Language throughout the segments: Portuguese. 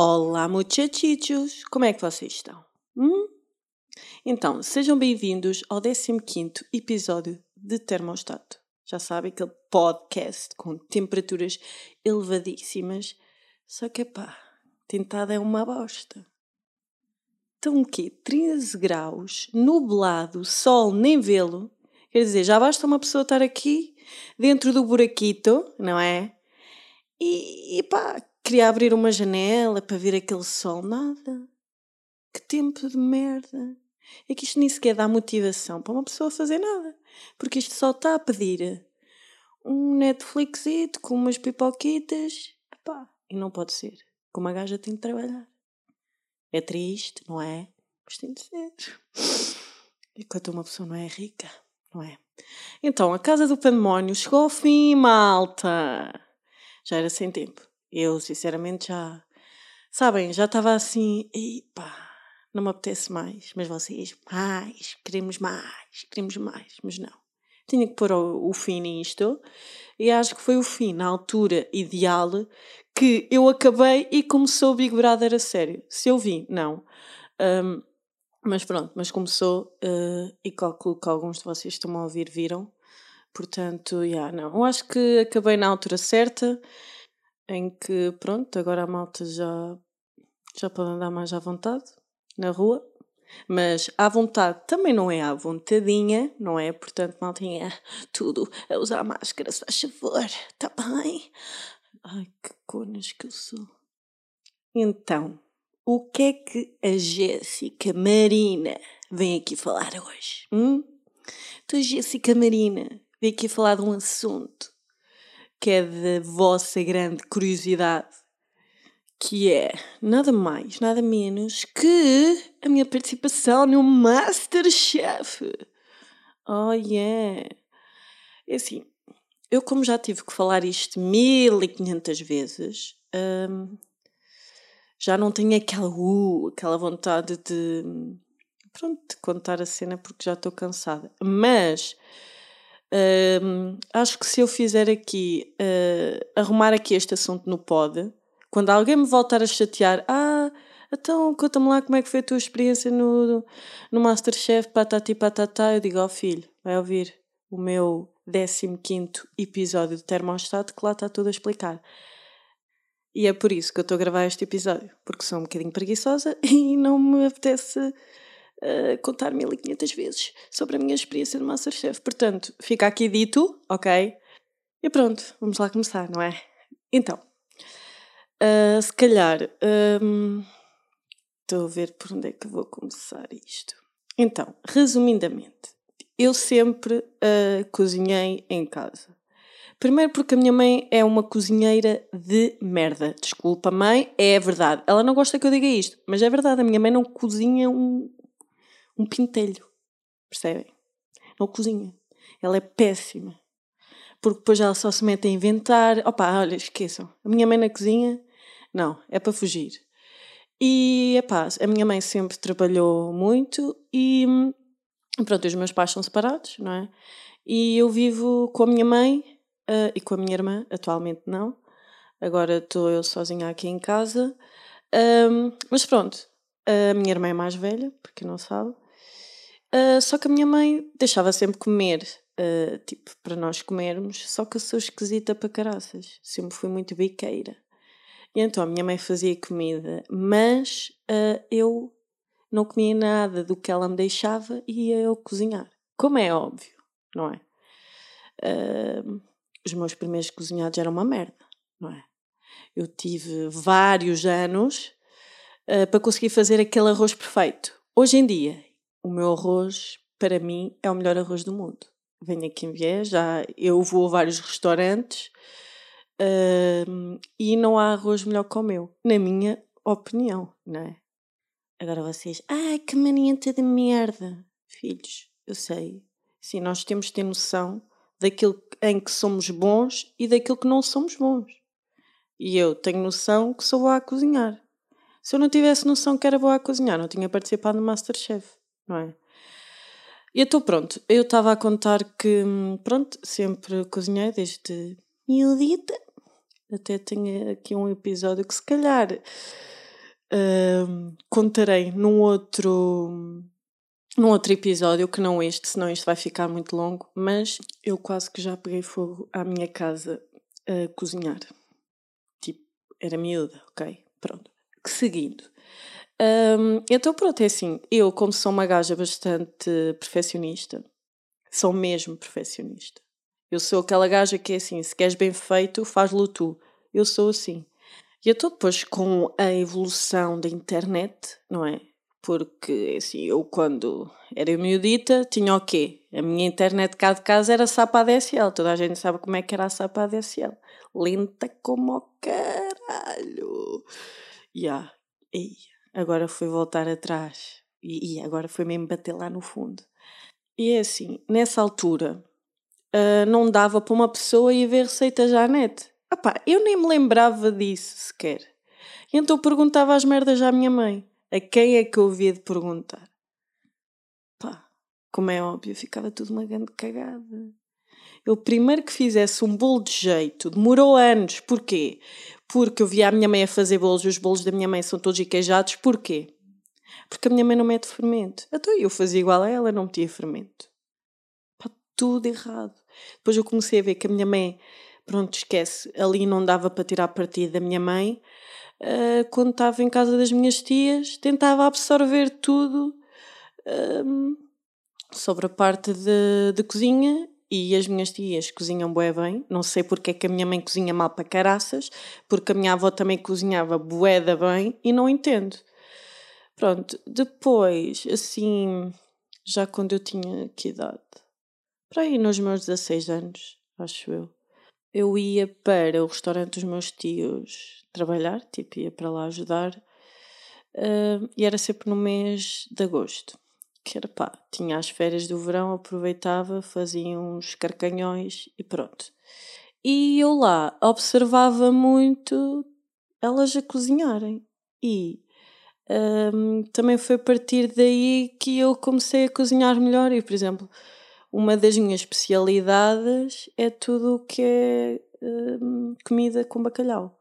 Olá, muchachichos! Como é que vocês estão? Hum? Então, sejam bem-vindos ao 15 episódio de Termostato. Já sabem, aquele podcast com temperaturas elevadíssimas. Só que, pá, tentada é uma bosta. Então, o quê? 13 graus, nublado, sol, nem vê-lo. Quer dizer, já basta uma pessoa estar aqui, dentro do buraquito, não é? E, e pá, queria abrir uma janela para ver aquele sol. Nada. Que tempo de merda. É que isto nem sequer dá motivação para uma pessoa fazer nada. Porque isto só está a pedir um Netflix com umas pipoquitas. Epá, e não pode ser. Como a gaja tem de trabalhar. É triste, não é? Mas tem de ser. Enquanto uma pessoa não é rica, não é? Então, a Casa do Pandemónio chegou ao fim, malta. Já era sem tempo. Eu, sinceramente, já. Sabem, já estava assim. Epá, não me apetece mais. Mas vocês, mais, queremos mais, queremos mais. Mas não. Tinha que pôr o, o fim nisto. E acho que foi o fim, na altura ideal, que eu acabei e começou o Big Brother a sério. Se eu vi, não. Um, mas pronto, mas começou uh, e calculo que alguns de vocês estão a ouvir viram. Portanto, já yeah, não. Eu acho que acabei na altura certa, em que pronto, agora a malta já, já pode andar mais à vontade na rua. Mas à vontade também não é à vontadinha, não é? Portanto, maltinha, tudo a usar máscara, se faz favor, tá bem? Ai, que conas que eu sou. Então, o que é que a Jéssica Marina vem aqui falar hoje? Hum? Então, Jéssica Marina vem aqui falar de um assunto que é da vossa grande curiosidade, que é nada mais, nada menos que a minha participação no Masterchef. Oh yeah! É assim, eu, como já tive que falar isto mil e quinhentas vezes, hum, já não tenho aquela, uh, aquela vontade de, pronto, de contar a cena porque já estou cansada. Mas acho que se eu fizer aqui, uh, arrumar aqui este assunto no pod, quando alguém me voltar a chatear, ah, então conta-me lá como é que foi a tua experiência no, no Masterchef, patati patatá, eu digo ao oh, filho, vai ouvir o meu 15 episódio de Termostato, que lá está tudo a explicar. E é por isso que eu estou a gravar este episódio, porque sou um bocadinho preguiçosa e não me apetece uh, contar 1500 vezes sobre a minha experiência no Masterchef. Portanto, fica aqui dito, ok? E pronto, vamos lá começar, não é? Então, uh, se calhar. Um, estou a ver por onde é que vou começar isto. Então, resumidamente, eu sempre uh, cozinhei em casa. Primeiro porque a minha mãe é uma cozinheira de merda. Desculpa, mãe, é verdade. Ela não gosta que eu diga isto, mas é verdade. A minha mãe não cozinha um, um pintelho. Percebem? Não cozinha. Ela é péssima. Porque depois ela só se mete a inventar. Opa, olha, esqueçam. A minha mãe na cozinha, não, é para fugir. E, epá, a minha mãe sempre trabalhou muito e Pronto, os meus pais são separados, não é? E eu vivo com a minha mãe uh, e com a minha irmã, atualmente não. Agora estou eu sozinha aqui em casa. Um, mas pronto, a minha irmã é mais velha, porque não sabe. Uh, só que a minha mãe deixava sempre comer, uh, tipo, para nós comermos, só que eu sou esquisita para caraças. Sempre fui muito biqueira. E então a minha mãe fazia comida, mas uh, eu não comia nada do que ela me deixava e ia eu cozinhar. Como é óbvio, não é? Os meus primeiros cozinhados eram uma merda, não é? Eu tive vários anos para conseguir fazer aquele arroz perfeito. Hoje em dia, o meu arroz, para mim, é o melhor arroz do mundo. Venho aqui em vier, já eu vou a vários restaurantes uh, e não há arroz melhor que o meu, na minha opinião, não é? Agora vocês, ai que manienta de merda. Filhos, eu sei. Sim, nós temos de ter noção daquilo em que somos bons e daquilo que não somos bons. E eu tenho noção que sou boa a cozinhar. Se eu não tivesse noção que era boa a cozinhar, não tinha participado no Masterchef, não é? E estou pronto. Eu estava a contar que, pronto, sempre cozinhei desde miudita. Até tenho aqui um episódio que se calhar uh, contarei num outro num outro episódio que não este, senão isto vai ficar muito longo, mas eu quase que já peguei fogo à minha casa a cozinhar. Tipo, era miúda, ok? Pronto. Seguindo. Um, então pronto, é assim, eu como sou uma gaja bastante perfeccionista, sou mesmo perfeccionista. Eu sou aquela gaja que é assim, se queres bem feito, faz-lo tu. Eu sou assim. E então depois com a evolução da internet, não é? Porque assim, eu quando era miudita tinha o quê? A minha internet cá de casa era SAP ADSL. Toda a gente sabe como é que era a SAP ADSL. Lenta como o caralho. Yeah. E agora foi voltar atrás. E, e agora foi mesmo bater lá no fundo. E é assim, nessa altura uh, não dava para uma pessoa ir ver receitas à net. Epá, eu nem me lembrava disso sequer. E então perguntava as merdas à minha mãe. A quem é que eu havia de perguntar? Pá, como é óbvio, ficava tudo uma grande cagada. Eu primeiro que fizesse um bolo de jeito, demorou anos. Porquê? Porque eu via a minha mãe a fazer bolos e os bolos da minha mãe são todos queijados. Porquê? Porque a minha mãe não mete fermento. Então eu fazia igual a ela, não metia fermento. Pá, tudo errado. Depois eu comecei a ver que a minha mãe, pronto, esquece, ali não dava para tirar partido da minha mãe uh, quando estava em casa das minhas tias, tentava absorver tudo um, sobre a parte de, de cozinha e as minhas tias cozinham bué bem. Não sei porque é que a minha mãe cozinha mal para caraças, porque a minha avó também cozinhava bué da bem e não entendo. Pronto, depois, assim, já quando eu tinha que idade? Para aí nos meus 16 anos, acho eu. Eu ia para o restaurante dos meus tios trabalhar, tipo, ia para lá ajudar, uh, e era sempre no mês de agosto. Que era pá, tinha as férias do verão, aproveitava, fazia uns carcanhões e pronto. E eu lá observava muito elas a cozinharem. E um, também foi a partir daí que eu comecei a cozinhar melhor. E, por exemplo, uma das minhas especialidades é tudo o que é um, comida com bacalhau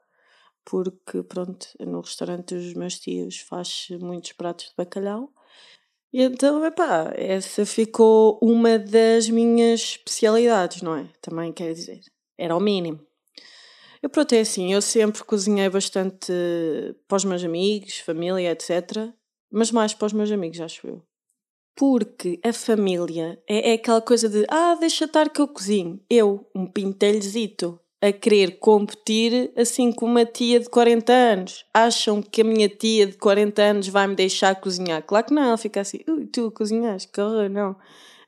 porque pronto, no restaurante dos meus tios faz muitos pratos de bacalhau. E então, epá, essa ficou uma das minhas especialidades, não é? Também quer dizer, era o mínimo. Eu pronto, é assim, eu sempre cozinhei bastante para os meus amigos, família, etc. Mas mais para os meus amigos, acho eu. Porque a família é, é aquela coisa de, ah, deixa estar que eu cozinho. Eu, um pintelhozito, a querer competir assim com uma tia de 40 anos. Acham que a minha tia de 40 anos vai me deixar cozinhar? Claro que não, ela fica assim, ui, tu cozinhas, que horror, não.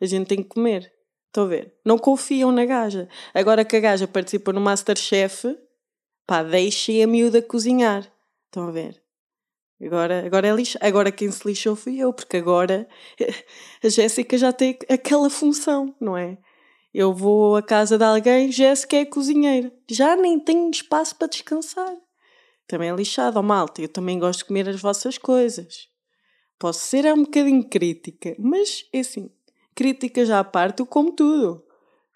A gente tem que comer. Estão a ver? Não confiam na gaja. Agora que a gaja participa no Masterchef, pá, deixem a miúda cozinhar. Estão a ver? Agora, agora, é lixo. agora quem se lixou fui eu, porque agora a Jéssica já tem aquela função, não é? Eu vou à casa de alguém, Jéssica é cozinheira. Já nem tenho espaço para descansar. Também é lixado, ó oh, malta. Eu também gosto de comer as vossas coisas. Posso ser um bocadinho crítica, mas é assim, crítica já à parte, eu como tudo.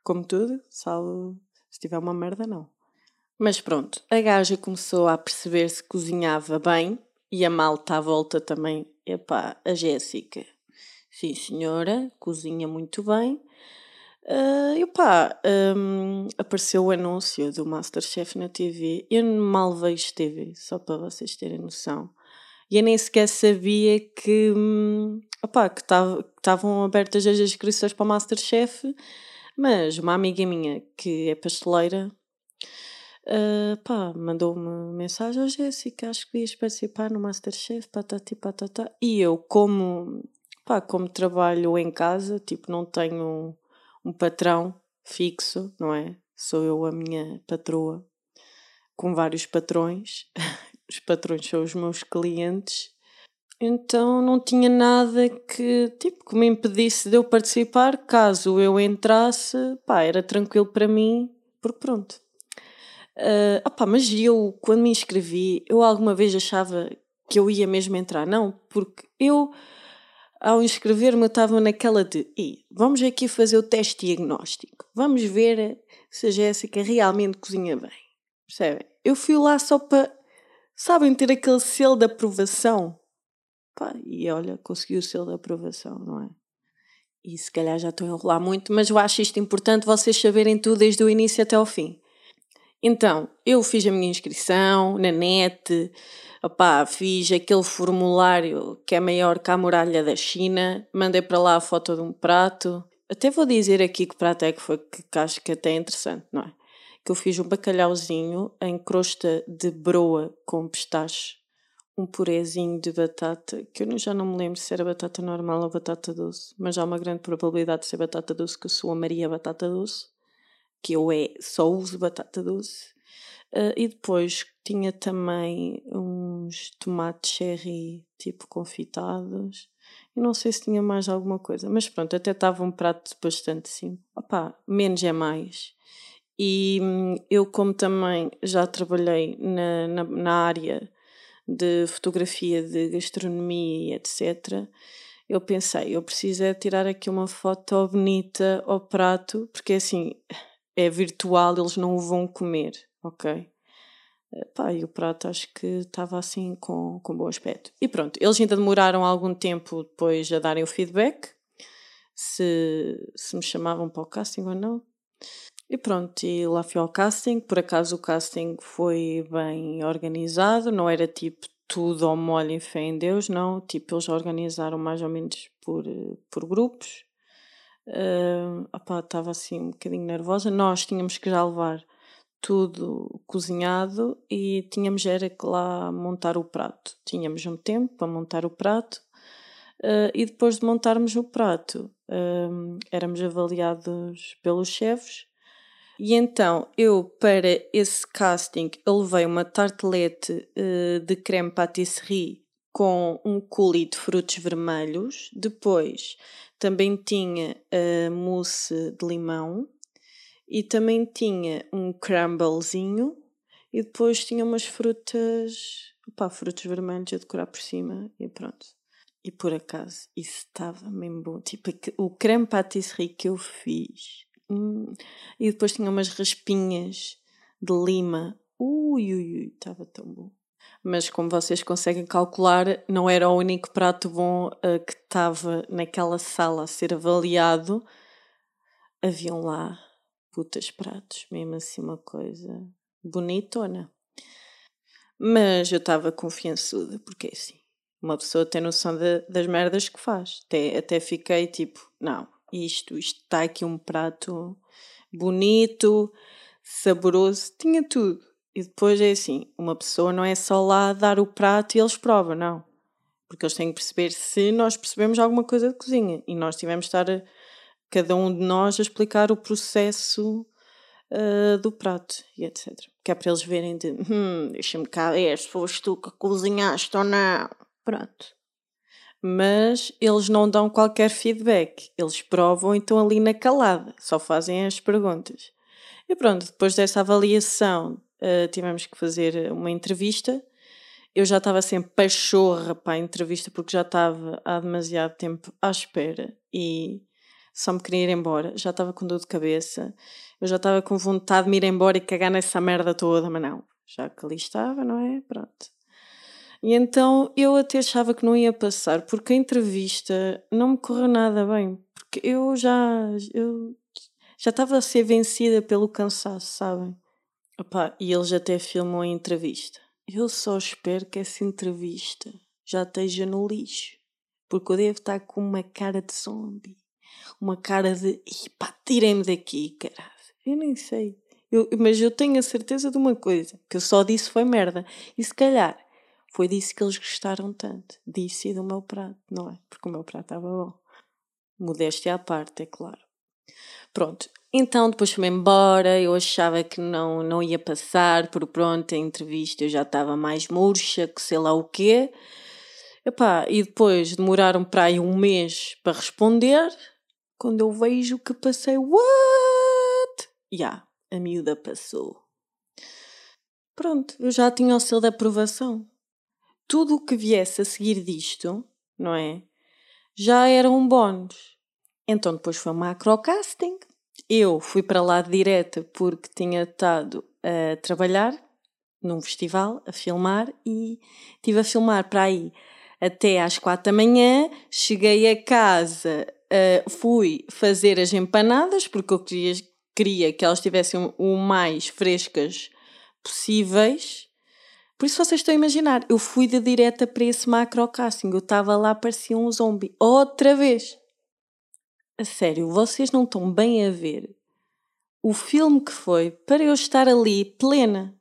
Como tudo, salvo se tiver uma merda, não. Mas pronto, a gaja começou a perceber se cozinhava bem e a malta à volta também. Epá, a Jéssica. Sim, senhora, cozinha muito bem. Uh, e pá, um, apareceu o anúncio do Masterchef na TV. Eu mal vejo TV, só para vocês terem noção. E eu nem sequer sabia que, um, opá, que estavam abertas as inscrições para o Masterchef. Mas uma amiga minha que é pasteleira uh, pá, mandou-me mensagem: oh, Jéssica, acho que ias participar no Masterchef, patati patata. E eu, como, pá, como trabalho em casa, tipo, não tenho um patrão fixo, não é? Sou eu a minha patroa, com vários patrões. os patrões são os meus clientes. Então não tinha nada que, tipo, que me impedisse de eu participar. Caso eu entrasse, pá, era tranquilo para mim, porque pronto. Uh, opá, mas eu, quando me inscrevi, eu alguma vez achava que eu ia mesmo entrar. Não, porque eu ao inscrever-me, eu estava naquela de vamos aqui fazer o teste diagnóstico. Vamos ver se a Jéssica realmente cozinha bem. Percebem? Eu fui lá só para Sabem ter aquele selo de aprovação? Pá, e olha, consegui o selo de aprovação, não é? E se calhar já estou a enrolar muito, mas eu acho isto importante vocês saberem tudo desde o início até ao fim. Então, eu fiz a minha inscrição na net, opá, fiz aquele formulário que é maior que a muralha da China, mandei para lá a foto de um prato. Até vou dizer aqui que prato é que foi, que acho que até é interessante, não é? Que eu fiz um bacalhauzinho em crosta de broa com pistache, um purezinho de batata, que eu já não me lembro se era batata normal ou batata doce, mas há uma grande probabilidade de ser batata doce, que eu sou a Maria Batata Doce que eu é, só uso batata doce. Uh, e depois tinha também uns tomates cherry tipo confitados. E não sei se tinha mais alguma coisa, mas pronto, até estava um prato bastante simples. Opá, menos é mais. E hum, eu, como também já trabalhei na, na, na área de fotografia de gastronomia e etc., eu pensei, eu preciso é tirar aqui uma foto bonita ao prato, porque assim, é virtual, eles não o vão comer, ok? Pá, e o prato acho que estava assim com, com bom aspecto. E pronto, eles ainda demoraram algum tempo depois a darem o feedback, se, se me chamavam para o casting ou não. E pronto, e lá fui ao casting. Por acaso o casting foi bem organizado, não era tipo tudo ao molho e fé em Deus, não. Tipo, eles organizaram mais ou menos por, por grupos. Uh, estava assim um bocadinho nervosa. Nós tínhamos que já levar tudo cozinhado e tínhamos era que lá montar o prato. Tínhamos um tempo para montar o prato uh, e depois de montarmos o prato uh, éramos avaliados pelos chefes e então eu para esse casting eu levei uma tartelete uh, de creme pâtisserie com um coulis de frutos vermelhos. Depois também tinha a mousse de limão e também tinha um crumblezinho e depois tinha umas frutas, opá, frutos vermelhos a decorar por cima e pronto. E por acaso, isso estava mesmo bom. Tipo, o creme patisserie que eu fiz. Hum, e depois tinha umas raspinhas de lima. Ui, ui, ui, estava tão bom mas como vocês conseguem calcular, não era o único prato bom uh, que estava naquela sala a ser avaliado. Haviam lá putas pratos, mesmo assim uma coisa bonitona. Mas eu estava confiançuda, porque é assim, uma pessoa tem noção de, das merdas que faz. Até, até fiquei tipo, não, isto, isto está aqui um prato bonito, saboroso, tinha tudo. E depois é assim, uma pessoa não é só lá dar o prato e eles provam, não. Porque eles têm que perceber se nós percebemos alguma coisa de cozinha e nós tivemos de estar, a, cada um de nós, a explicar o processo uh, do prato e etc. Que é para eles verem de, hum, deixa-me cá ver se foste tu que cozinhaste ou não. Pronto. Mas eles não dão qualquer feedback. Eles provam e estão ali na calada. Só fazem as perguntas. E pronto, depois dessa avaliação uh, tivemos que fazer uma entrevista. Eu já estava sempre pachorra para a entrevista porque já estava há demasiado tempo à espera e só me queria ir embora. Já estava com dor de cabeça, eu já estava com vontade de me ir embora e cagar nessa merda toda, mas não, já que ali estava, não é? Pronto. E então eu até achava que não ia passar, porque a entrevista não me correu nada bem, porque eu já eu já estava a ser vencida pelo cansaço, sabem? Opa, e eles até filmam a entrevista. Eu só espero que essa entrevista já esteja no lixo. Porque eu devo estar com uma cara de zombie. Uma cara de. Pá, tirem-me daqui, caralho. Eu nem sei. Eu, mas eu tenho a certeza de uma coisa: que eu só disse foi merda. E se calhar foi disso que eles gostaram tanto. Disse e do meu prato, não é? Porque o meu prato estava bom. Modéstia à parte, é claro. Pronto, então depois fui-me embora, eu achava que não, não ia passar, por pronto, a entrevista eu já estava mais murcha, que sei lá o quê. Epá, e depois demoraram para aí um mês para responder, quando eu vejo que passei, what? Já, yeah, a miúda passou. Pronto, eu já tinha o selo de aprovação. Tudo o que viesse a seguir disto, não é? Já era um bónus. Então depois foi macrocasting eu fui para lá direta porque tinha estado a trabalhar num festival a filmar e estive a filmar para aí até às quatro da manhã. Cheguei a casa, uh, fui fazer as empanadas porque eu queria, queria que elas estivessem o mais frescas possíveis. Por isso vocês estão a imaginar, eu fui de direta para esse macrocasting, eu estava lá, parecia um zombie. Outra vez! A sério, vocês não estão bem a ver o filme que foi para eu estar ali plena.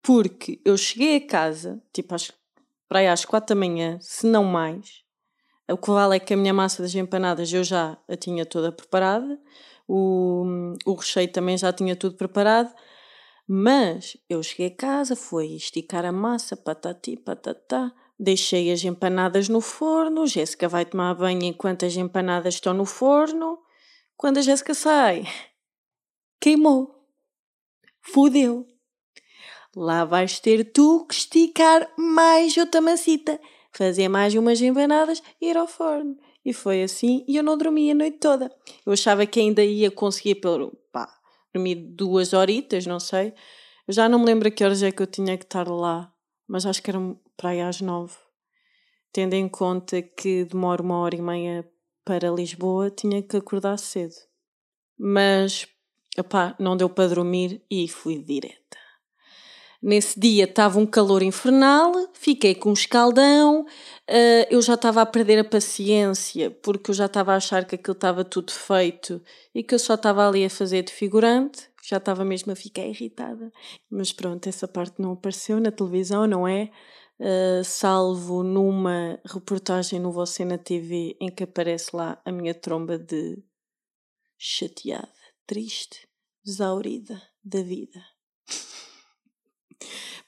Porque eu cheguei a casa, tipo às, para aí às quatro da manhã, se não mais. O que vale é que a minha massa das empanadas eu já a tinha toda preparada, o, o recheio também já tinha tudo preparado, mas eu cheguei a casa, fui esticar a massa, patati, patatá, deixei as empanadas no forno, Jéssica vai tomar banho enquanto as empanadas estão no forno. Quando a Jéssica sai, queimou. Fudeu. Lá vais ter tu que esticar mais outra massita, fazer mais umas empanadas e ir ao forno. E foi assim, e eu não dormi a noite toda. Eu achava que ainda ia conseguir, pelo, pá, dormir duas horitas, não sei. Eu já não me lembro a que horas é que eu tinha que estar lá, mas acho que era para aí às nove. Tendo em conta que demora uma hora e meia para Lisboa, tinha que acordar cedo. Mas não deu para dormir e fui direta. Nesse dia estava um calor infernal, fiquei com um escaldão, uh, eu já estava a perder a paciência porque eu já estava a achar que aquilo estava tudo feito e que eu só estava ali a fazer de figurante, já estava mesmo a ficar irritada. Mas pronto, essa parte não apareceu na televisão, não é? Uh, salvo numa reportagem no Você na TV em que aparece lá a minha tromba de chateada, triste exaurida da vida.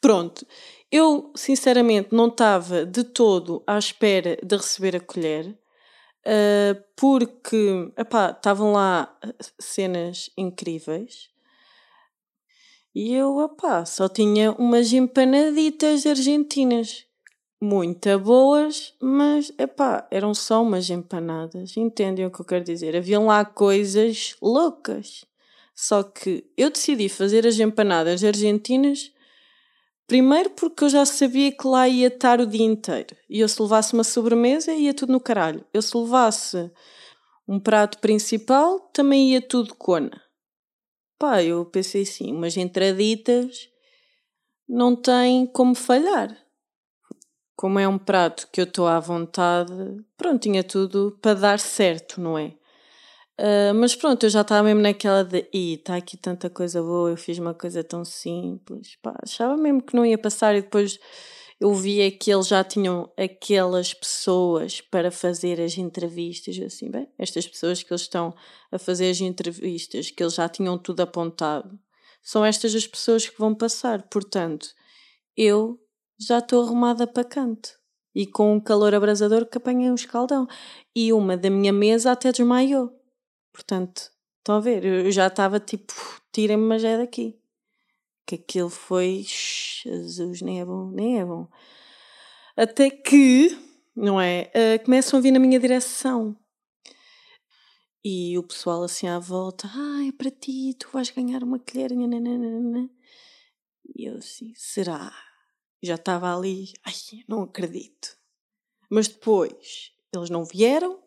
Pronto, eu sinceramente não estava de todo à espera de receber a colher, uh, porque estavam lá cenas incríveis e eu opá, só tinha umas empanaditas argentinas muito boas, mas epá, eram só umas empanadas. Entendem o que eu quero dizer? Haviam lá coisas loucas. Só que eu decidi fazer as empanadas argentinas primeiro porque eu já sabia que lá ia estar o dia inteiro. E eu se levasse uma sobremesa ia tudo no caralho. Eu se levasse um prato principal também ia tudo cona. Pá, eu pensei assim, umas entraditas não tem como falhar. Como é um prato que eu estou à vontade, pronto, tinha tudo para dar certo, não é? Uh, mas pronto, eu já estava mesmo naquela de e está aqui tanta coisa boa, eu fiz uma coisa tão simples, pá, achava mesmo que não ia passar e depois eu via que eles já tinham aquelas pessoas para fazer as entrevistas, assim, bem, estas pessoas que eles estão a fazer as entrevistas, que eles já tinham tudo apontado, são estas as pessoas que vão passar, portanto, eu já estou arrumada para canto e com um calor abrasador que apanhei um escaldão e uma da minha mesa até desmaiou. Portanto, estão a ver? Eu já estava tipo, tirem-me, mas é daqui. Que aquilo foi. Jesus, nem é bom, nem é bom. Até que, não é? Uh, começam a vir na minha direção. E o pessoal assim à volta, ah, é para ti, tu vais ganhar uma colher. Nananana. E eu assim, será? Já estava ali, ai, não acredito. Mas depois eles não vieram,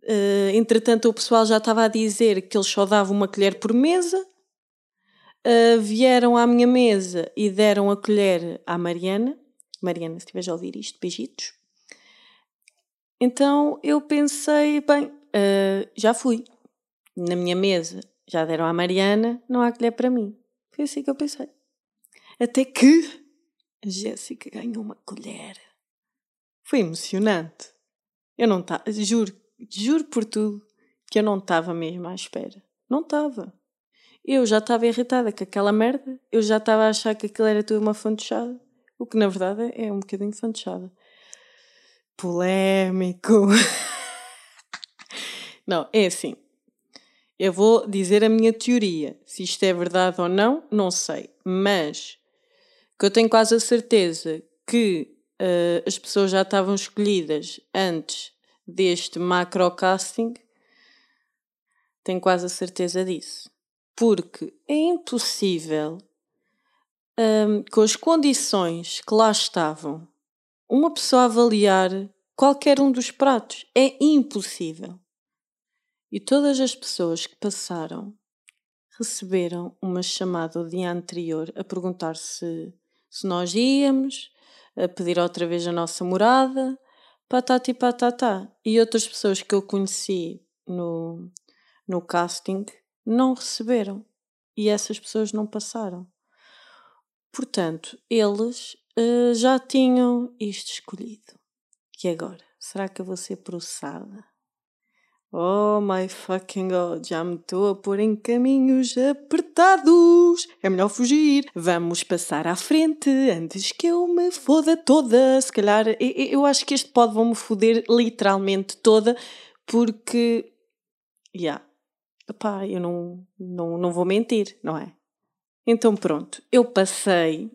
Uh, entretanto, o pessoal já estava a dizer que eles só davam uma colher por mesa. Uh, vieram à minha mesa e deram a colher à Mariana. Mariana, se estiveres a ouvir isto, beijitos. Então eu pensei, bem, uh, já fui. Na minha mesa já deram à Mariana, não há colher para mim. Foi assim que eu pensei. Até que a Jéssica ganhou uma colher. Foi emocionante. Eu não estava, juro juro por tudo que eu não estava mesmo à espera. Não estava. Eu já estava irritada com aquela merda, eu já estava a achar que aquilo era tudo uma fantochada, o que na verdade é um bocadinho fantochada. Polémico. não, é assim. Eu vou dizer a minha teoria. Se isto é verdade ou não, não sei. Mas que eu tenho quase a certeza que uh, as pessoas já estavam escolhidas antes deste macrocasting, tenho quase a certeza disso. Porque é impossível um, com as condições que lá estavam, uma pessoa avaliar qualquer um dos pratos. É impossível. E todas as pessoas que passaram receberam uma chamada o dia anterior a perguntar se, se nós íamos, a pedir outra vez a nossa morada, patati patatá. E outras pessoas que eu conheci no, no casting não receberam. E essas pessoas não passaram. Portanto, eles uh, já tinham isto escolhido. E agora? Será que eu vou ser processada? Oh my fucking god, já me estou a pôr em caminhos apertados. É melhor fugir. Vamos passar à frente antes que eu me foda toda. Se calhar, eu, acho que este pode vão-me foder literalmente toda, porque. Ya. Yeah. Epá, eu não, não, não vou mentir, não é? Então pronto, eu passei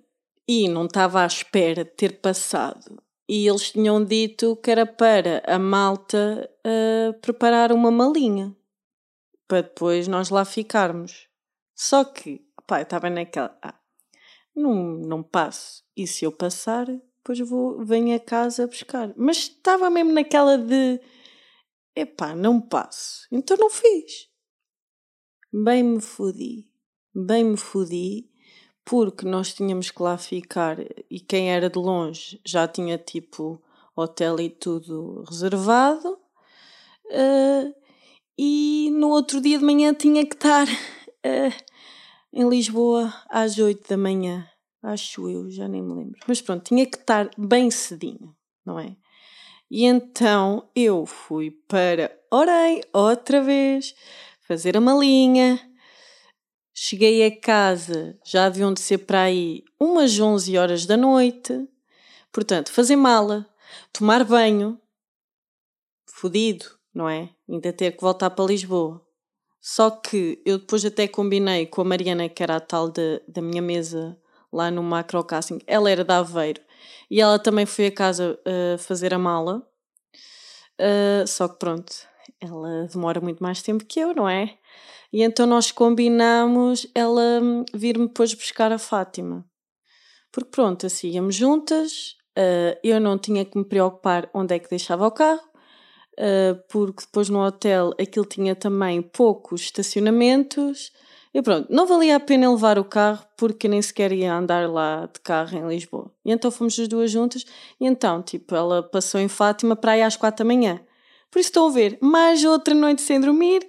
e não estava à espera de ter passado. E eles tinham dito que era para a malta uh, preparar uma malinha para depois nós lá ficarmos. Só que, pá, eu estava naquela. Ah, não, não passo. E se eu passar, depois vou, venho a casa buscar. Mas estava mesmo naquela de. Epá, não passo. Então não fiz. Bem me fodi bem me fodi, porque nós tínhamos que lá ficar e quem era de longe já tinha tipo hotel e tudo reservado. Uh, e no outro dia de manhã tinha que estar uh, em Lisboa às 8 da manhã. Acho eu, já nem me lembro. Mas pronto, tinha que estar bem cedinho, não é? E então eu fui para Orem outra vez, fazer a malinha, Cheguei a casa, já deviam de ser para aí umas 11 horas da noite. Portanto, fazer mala, tomar banho, fodido, não é? Ainda ter que voltar para Lisboa. Só que eu depois até combinei com a Mariana, que era a tal de, da minha mesa lá no Macrocasting. Ela era de Aveiro e ela também foi a casa uh, fazer a mala. Uh, só que pronto, ela demora muito mais tempo que eu, não é? E então nós combinamos ela hum, vir-me depois buscar a Fátima. Porque pronto, assim íamos juntas, uh, eu não tinha que me preocupar onde é que deixava o carro, uh, porque depois no hotel aquilo tinha também poucos estacionamentos. E pronto, não valia a pena levar o carro porque nem sequer ia andar lá de carro em Lisboa. E então fomos as duas juntas. E então, tipo, ela passou em Fátima para aí às quatro da manhã. Por isso estão a ver, mais outra noite sem dormir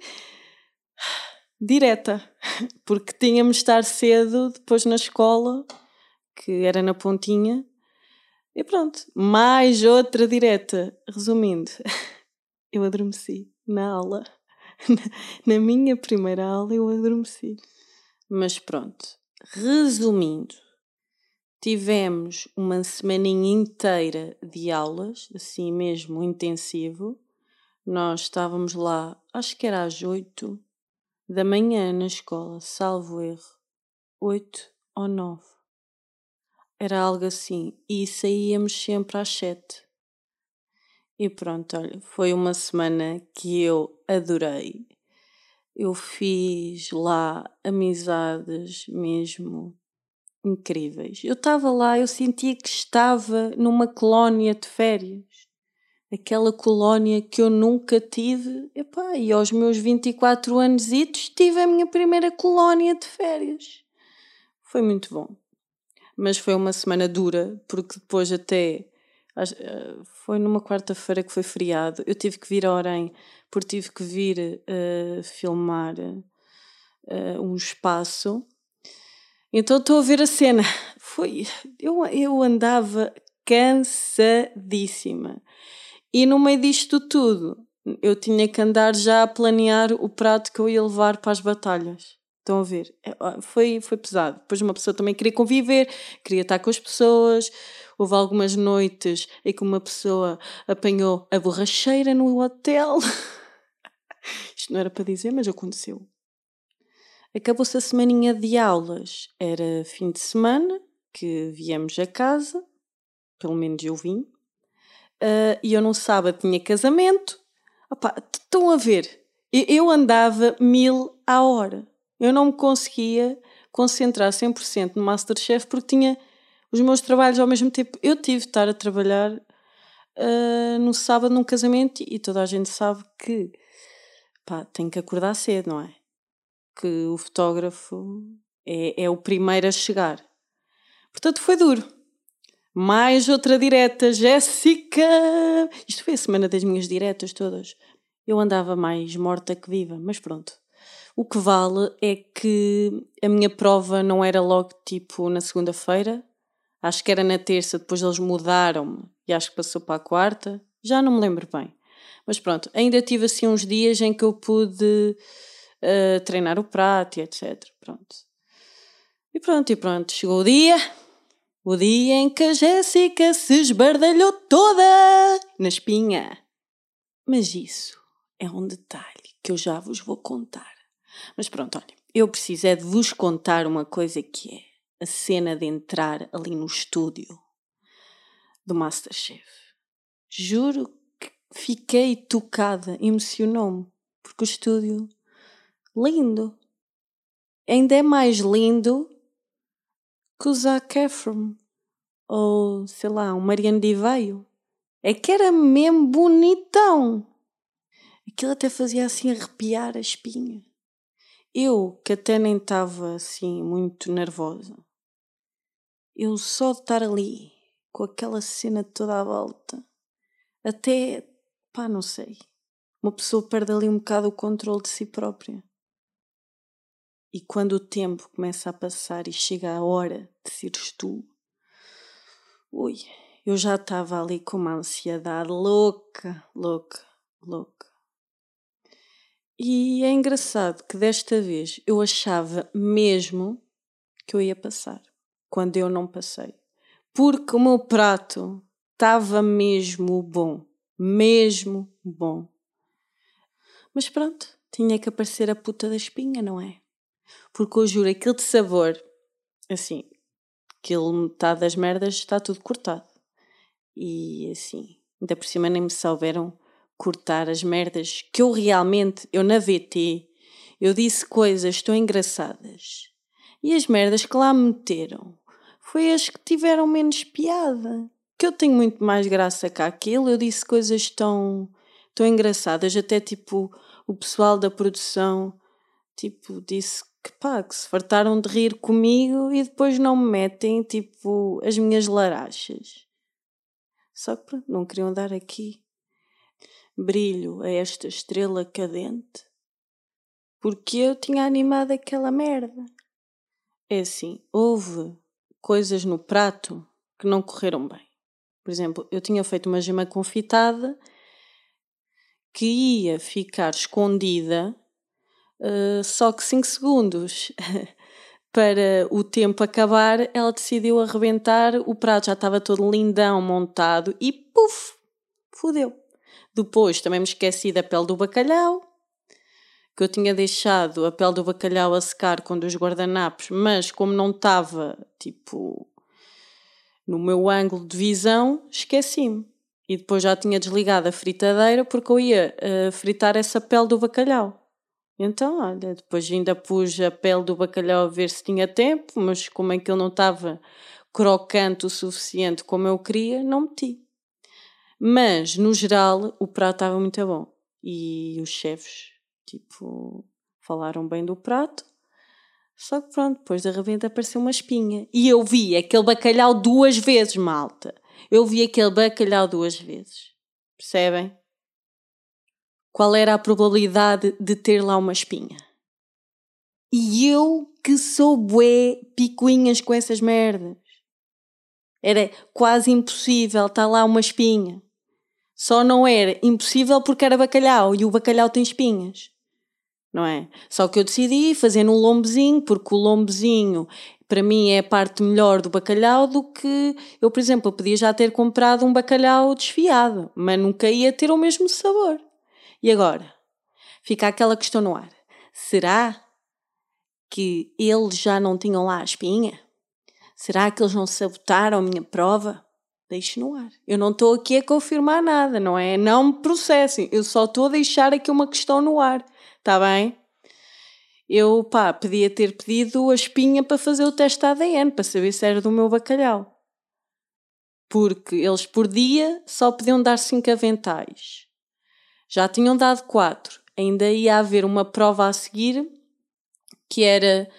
direta, porque tínhamos de estar cedo depois na escola, que era na pontinha, e pronto, mais outra direta. Resumindo, eu adormeci na aula. Na minha primeira aula eu adormeci. Mas pronto, resumindo, tivemos uma semaninha inteira de aulas, assim mesmo intensivo. Nós estávamos lá, acho que era às oito, da manhã na escola, salvo erro, oito ou nove. Era algo assim, e saíamos sempre às sete. E pronto, olha, foi uma semana que eu adorei. Eu fiz lá amizades mesmo incríveis. Eu estava lá, eu sentia que estava numa colónia de férias aquela colónia que eu nunca tive. Epá, e aos meus 24 anos tive a minha primeira colónia de férias. Foi muito bom. Mas foi uma semana dura, porque depois até eh, foi numa quarta-feira que foi feriado. Eu tive que vir a Orem, porque tive que vir uh, filmar uh, um espaço. Então estou a ver a cena. Foi, eu, eu andava cansadíssima. E no meio disto tudo, eu tinha que andar já a planear o prato que eu ia levar para as batalhas. Estão a ver? É, foi, foi pesado. Depois uma pessoa também queria conviver, queria estar com as pessoas. Houve algumas noites em que uma pessoa apanhou a borracheira no hotel. Isto não era para dizer, mas aconteceu. Acabou-se a semaninha de aulas. Era fim de semana que viemos a casa, pelo menos eu vim. Uh, e eu no sábado tinha casamento. Opa, estão a ver? Eu andava mil à hora. Eu não me conseguia concentrar 100% no Masterchef porque tinha os meus trabalhos ao mesmo tempo. Eu tive de estar a trabalhar uh, no sábado num casamento e toda a gente sabe que pá, tem que acordar cedo, não é? Que o fotógrafo é, é o primeiro a chegar. Portanto, foi duro. Mais outra direta, Jéssica! Isto foi a semana das minhas diretas todas. Eu andava mais morta que viva, mas pronto. O que vale é que a minha prova não era logo tipo na segunda-feira, acho que era na terça, depois eles mudaram-me e acho que passou para a quarta, já não me lembro bem. Mas pronto, ainda tive assim uns dias em que eu pude uh, treinar o prato e etc. Pronto. E pronto, e pronto, chegou o dia, o dia em que a Jéssica se esbardalhou toda na espinha. Mas isso é um detalhe que eu já vos vou contar. Mas pronto, olha, eu preciso é de vos contar uma coisa que é a cena de entrar ali no estúdio do Masterchef. Juro que fiquei tocada, emocionou-me, porque o estúdio, lindo. Ainda é mais lindo que o Zac Efron, ou sei lá, o Mariano de Veio. É que era mesmo bonitão. Aquilo até fazia assim arrepiar a espinha. Eu, que até nem estava assim muito nervosa, eu só de estar ali, com aquela cena toda à volta, até, pá, não sei, uma pessoa perde ali um bocado o controle de si própria. E quando o tempo começa a passar e chega a hora de seres tu, ui, eu já estava ali com uma ansiedade louca, louca, louca. E é engraçado que desta vez eu achava mesmo que eu ia passar, quando eu não passei. Porque o meu prato estava mesmo bom, mesmo bom. Mas pronto, tinha que aparecer a puta da espinha, não é? Porque eu juro, aquele de sabor, assim, aquele metade das merdas está tudo cortado. E assim, ainda por cima nem me souberam cortar as merdas que eu realmente, eu na VT, eu disse coisas tão engraçadas. E as merdas que lá me meteram foi as que tiveram menos piada. Que eu tenho muito mais graça que aquilo. Eu disse coisas tão, tão engraçadas, até tipo o pessoal da produção tipo disse que pá, que se fartaram de rir comigo e depois não me metem tipo as minhas larachas. Só que pronto, não queriam dar aqui brilho a esta estrela cadente, porque eu tinha animado aquela merda. É assim, houve coisas no prato que não correram bem. Por exemplo, eu tinha feito uma gema confitada que ia ficar escondida uh, só que 5 segundos para o tempo acabar, ela decidiu arrebentar, o prato já estava todo lindão montado e puf, fodeu. Depois também me esqueci da pele do bacalhau, que eu tinha deixado a pele do bacalhau a secar com dos guardanapos, mas como não estava, tipo, no meu ângulo de visão, esqueci-me. E depois já tinha desligado a fritadeira porque eu ia uh, fritar essa pele do bacalhau. Então, olha, depois ainda pus a pele do bacalhau a ver se tinha tempo, mas como é que ele não estava crocante o suficiente como eu queria, não meti. Mas, no geral, o prato estava muito bom. E os chefes, tipo, falaram bem do prato. Só que pronto, depois da rebenta apareceu uma espinha. E eu vi aquele bacalhau duas vezes, malta. Eu vi aquele bacalhau duas vezes. Percebem? Qual era a probabilidade de ter lá uma espinha? E eu que sou bué picuinhas com essas merdas. Era quase impossível estar lá uma espinha. Só não era impossível porque era bacalhau e o bacalhau tem espinhas. Não é? Só que eu decidi fazer num lombezinho, porque o lombezinho para mim é a parte melhor do bacalhau do que eu, por exemplo, eu podia já ter comprado um bacalhau desfiado, mas nunca ia ter o mesmo sabor. E agora? Fica aquela questão no ar. Será que eles já não tinham lá a espinha? Será que eles não sabotaram a minha prova? Deixe no ar. Eu não estou aqui a confirmar nada, não é? Não me processem. Eu só estou a deixar aqui uma questão no ar. Está bem? eu pá, podia ter pedido a espinha para fazer o teste ADN, para saber se era do meu bacalhau. Porque eles por dia só podiam dar 5 aventais. Já tinham dado 4. Ainda ia haver uma prova a seguir que era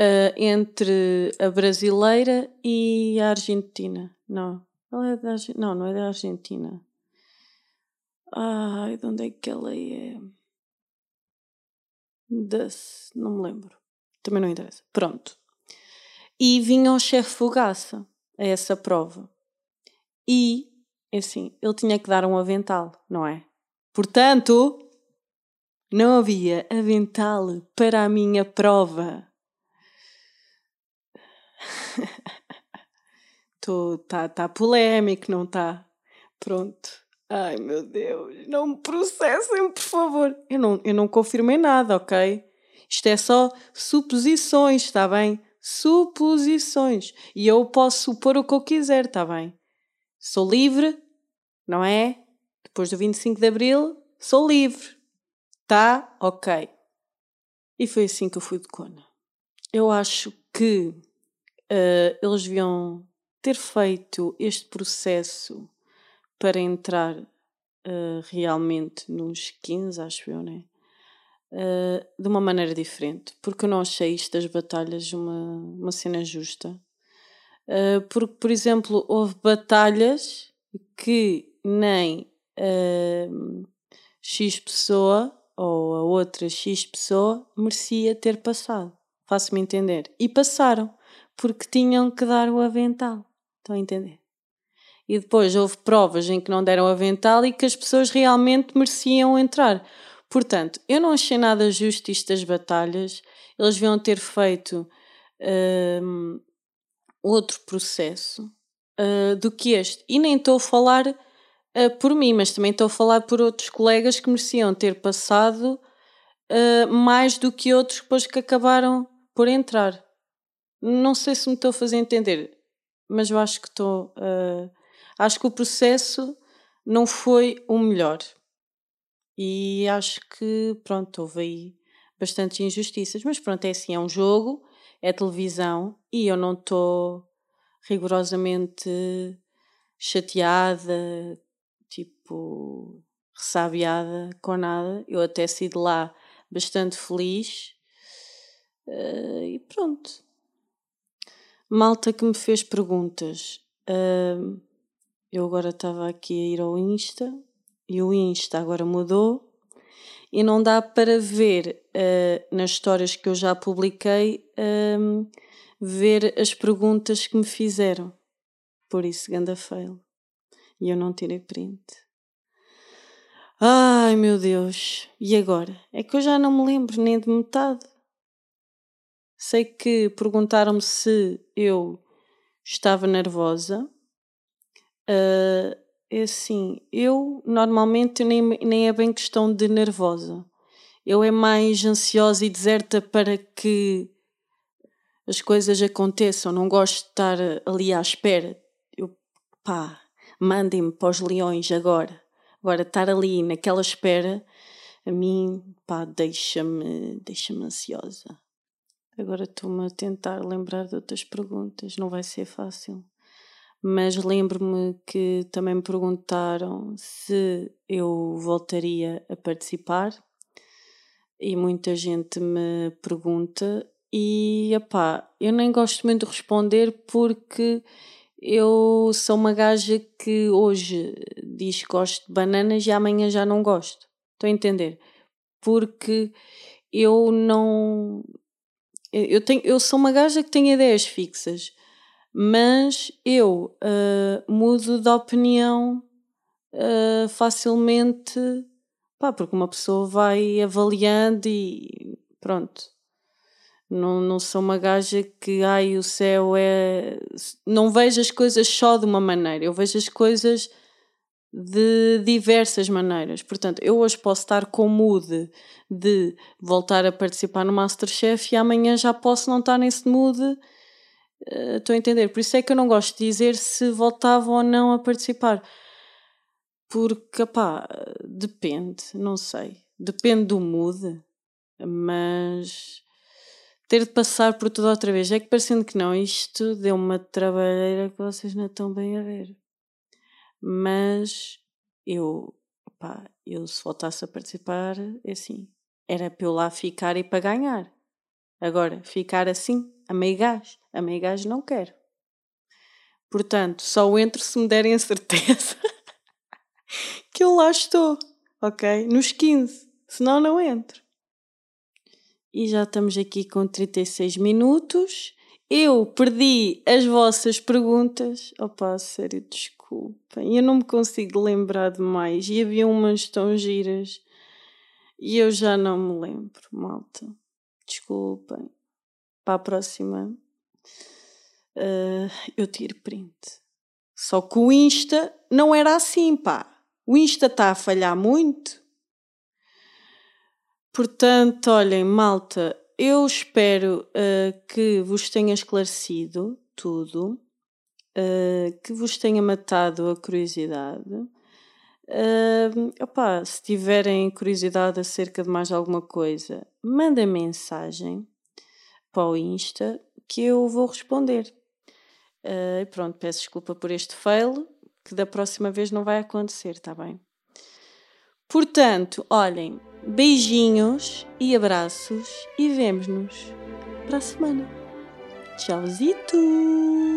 uh, entre a brasileira e a argentina. Não, ela é da, não, não é da Argentina. Ai, de onde é que ela é? Das, não me lembro. Também não interessa. Pronto. E vinha o chefe Fogaça a essa prova. E, assim, ele tinha que dar um avental, não é? Portanto, não havia avental para a minha prova. Está tá polémico, não está? Pronto. Ai meu Deus, não me processem, por favor. Eu não, eu não confirmei nada, ok? Isto é só suposições, está bem? Suposições. E eu posso supor o que eu quiser, está bem? Sou livre, não é? Depois do 25 de Abril, sou livre. Tá? Ok. E foi assim que eu fui de Cona. Eu acho que uh, eles deviam ter feito este processo para entrar uh, realmente nos 15, acho eu, né? Uh, de uma maneira diferente, porque eu não achei isto das batalhas uma, uma cena justa. Uh, porque, por exemplo, houve batalhas que nem uh, X pessoa ou a outra X pessoa merecia ter passado. Faço-me entender. E passaram, porque tinham que dar o avental. Estão a entender? E depois houve provas em que não deram avental e que as pessoas realmente mereciam entrar. Portanto, eu não achei nada justo isto das batalhas. Eles deviam ter feito um, outro processo uh, do que este. E nem estou a falar uh, por mim, mas também estou a falar por outros colegas que mereciam ter passado uh, mais do que outros depois que acabaram por entrar. Não sei se me estou a fazer entender mas eu acho que estou. Uh, acho que o processo não foi o melhor. E acho que, pronto, houve aí bastantes injustiças. Mas pronto, é assim: é um jogo, é televisão e eu não estou rigorosamente chateada, tipo, ressabiada com nada. Eu até saí de lá bastante feliz. Uh, e pronto, Malta que me fez perguntas. Uh, eu agora estava aqui a ir ao Insta e o Insta agora mudou e não dá para ver uh, nas histórias que eu já publiquei ver as perguntas que me fizeram. Por isso, ganda fail. E eu não tirei print. Ai meu Deus! E agora? É que eu já não me lembro nem de metade. Sei que perguntaram-me se eu estava nervosa. Uh, é assim, eu normalmente nem, nem é bem questão de nervosa. Eu é mais ansiosa e deserta para que as coisas aconteçam. Não gosto de estar ali à espera. Eu, pá, mandem-me para os leões agora. Agora, estar ali naquela espera, a mim, pá, deixa-me deixa ansiosa. Agora estou-me a tentar lembrar de outras perguntas, não vai ser fácil. Mas lembro-me que também me perguntaram se eu voltaria a participar e muita gente me pergunta e epá, eu nem gosto muito de responder porque eu sou uma gaja que hoje diz que gosto de bananas e amanhã já não gosto. Estão a entender? Porque eu não eu, tenho, eu sou uma gaja que tem ideias fixas, mas eu uh, mudo de opinião uh, facilmente, pá, porque uma pessoa vai avaliando e pronto. Não, não sou uma gaja que, ai, o céu é. Não vejo as coisas só de uma maneira, eu vejo as coisas de diversas maneiras. Portanto, eu hoje posso estar com mood de voltar a participar no Masterchef e amanhã já posso não estar nesse mood. Uh, estou a entender? Por isso é que eu não gosto de dizer se voltava ou não a participar. Porque, pá, depende, não sei. Depende do mood, mas ter de passar por tudo outra vez. É que parecendo que não, isto deu uma trabalheira que vocês não estão bem a ver. Mas eu, pá, eu se voltasse a participar, é assim, era para eu lá ficar e para ganhar. Agora, ficar assim, a meio gás, a meio gás não quero. Portanto, só entro se me derem a certeza que eu lá estou, ok? Nos 15, senão não entro. E já estamos aqui com 36 minutos. Eu perdi as vossas perguntas. Opa, sério, desculpem. Eu não me consigo lembrar de mais. E havia umas tão giras. E eu já não me lembro, malta. Desculpem. Para a próxima, uh, eu tiro print. Só que o Insta não era assim, pá. O Insta está a falhar muito. Portanto, olhem, malta, eu espero uh, que vos tenha esclarecido tudo, uh, que vos tenha matado a curiosidade. Uh, opa, se tiverem curiosidade acerca de mais alguma coisa, mandem mensagem para o Insta que eu vou responder. Uh, pronto, peço desculpa por este fail, que da próxima vez não vai acontecer, tá bem? Portanto, olhem, beijinhos e abraços e vemos-nos para a semana. Tchauzito!